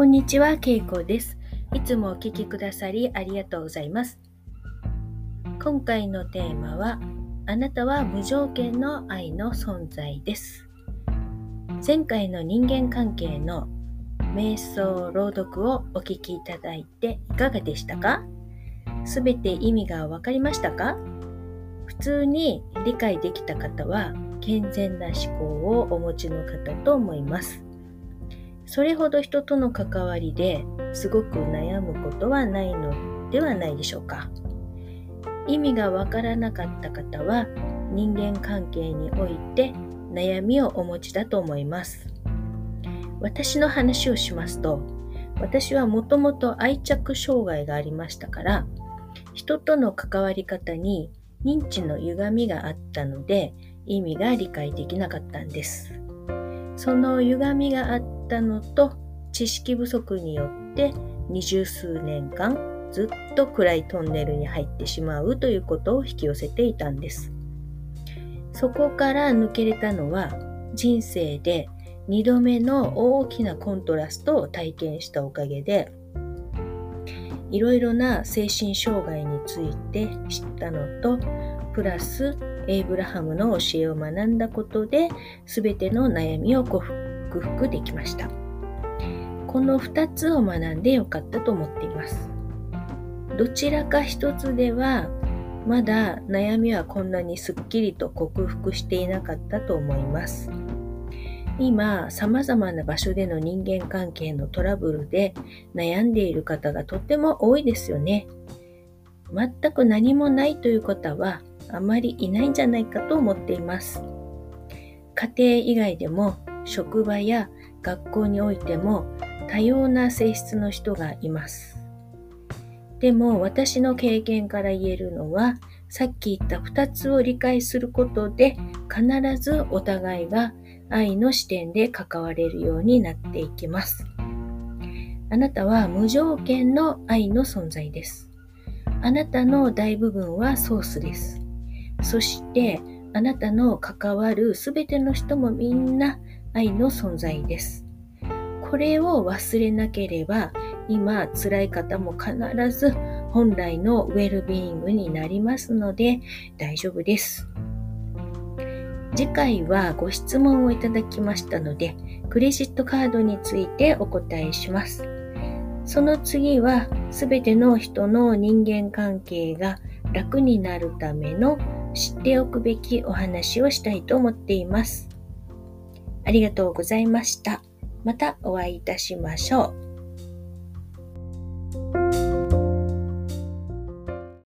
こんにちは、けいこです。いつもお聞きくださりありがとうございます。今回のテーマは、あなたは無条件の愛の存在です。前回の人間関係の瞑想朗読をお聞きいただいていかがでしたか？すべて意味がわかりましたか？普通に理解できた方は健全な思考をお持ちの方と思います。それほど人との関わりですごく悩むことはないのではないでしょうか。意味がわからなかった方は人間関係において悩みをお持ちだと思います。私の話をしますと、私はもともと愛着障害がありましたから、人との関わり方に認知の歪みがあったので、意味が理解できなかったんです。その歪みがあったのと知識不足によって二十数年間ずっと暗いトンネルに入ってしまうということを引き寄せていたんです。そこから抜けれたのは人生で2度目の大きなコントラストを体験したおかげでいろいろな精神障害について知ったのとプラスエイブラハムの教えを学んだことで全ての悩みを克服できました。この2つを学んでよかったと思っています。どちらか一つではまだ悩みはこんなにすっきりと克服していなかったと思います。今様々な場所での人間関係のトラブルで悩んでいる方がとっても多いですよね。全く何もないという方はあまりいないんじゃないかと思っています。家庭以外でも職場や学校においても多様な性質の人がいます。でも私の経験から言えるのはさっき言った2つを理解することで必ずお互いが愛の視点で関われるようになっていきます。あなたは無条件の愛の存在です。あなたの大部分はソースです。そしてあなたの関わるすべての人もみんな愛の存在です。これを忘れなければ今辛い方も必ず本来のウェルビーイングになりますので大丈夫です。次回はご質問をいただきましたのでクレジットカードについてお答えします。その次はすべての人の人間関係が楽になるための知っておくべきお話をしたいと思っています。ありがとうございました。またお会いいたしましょう。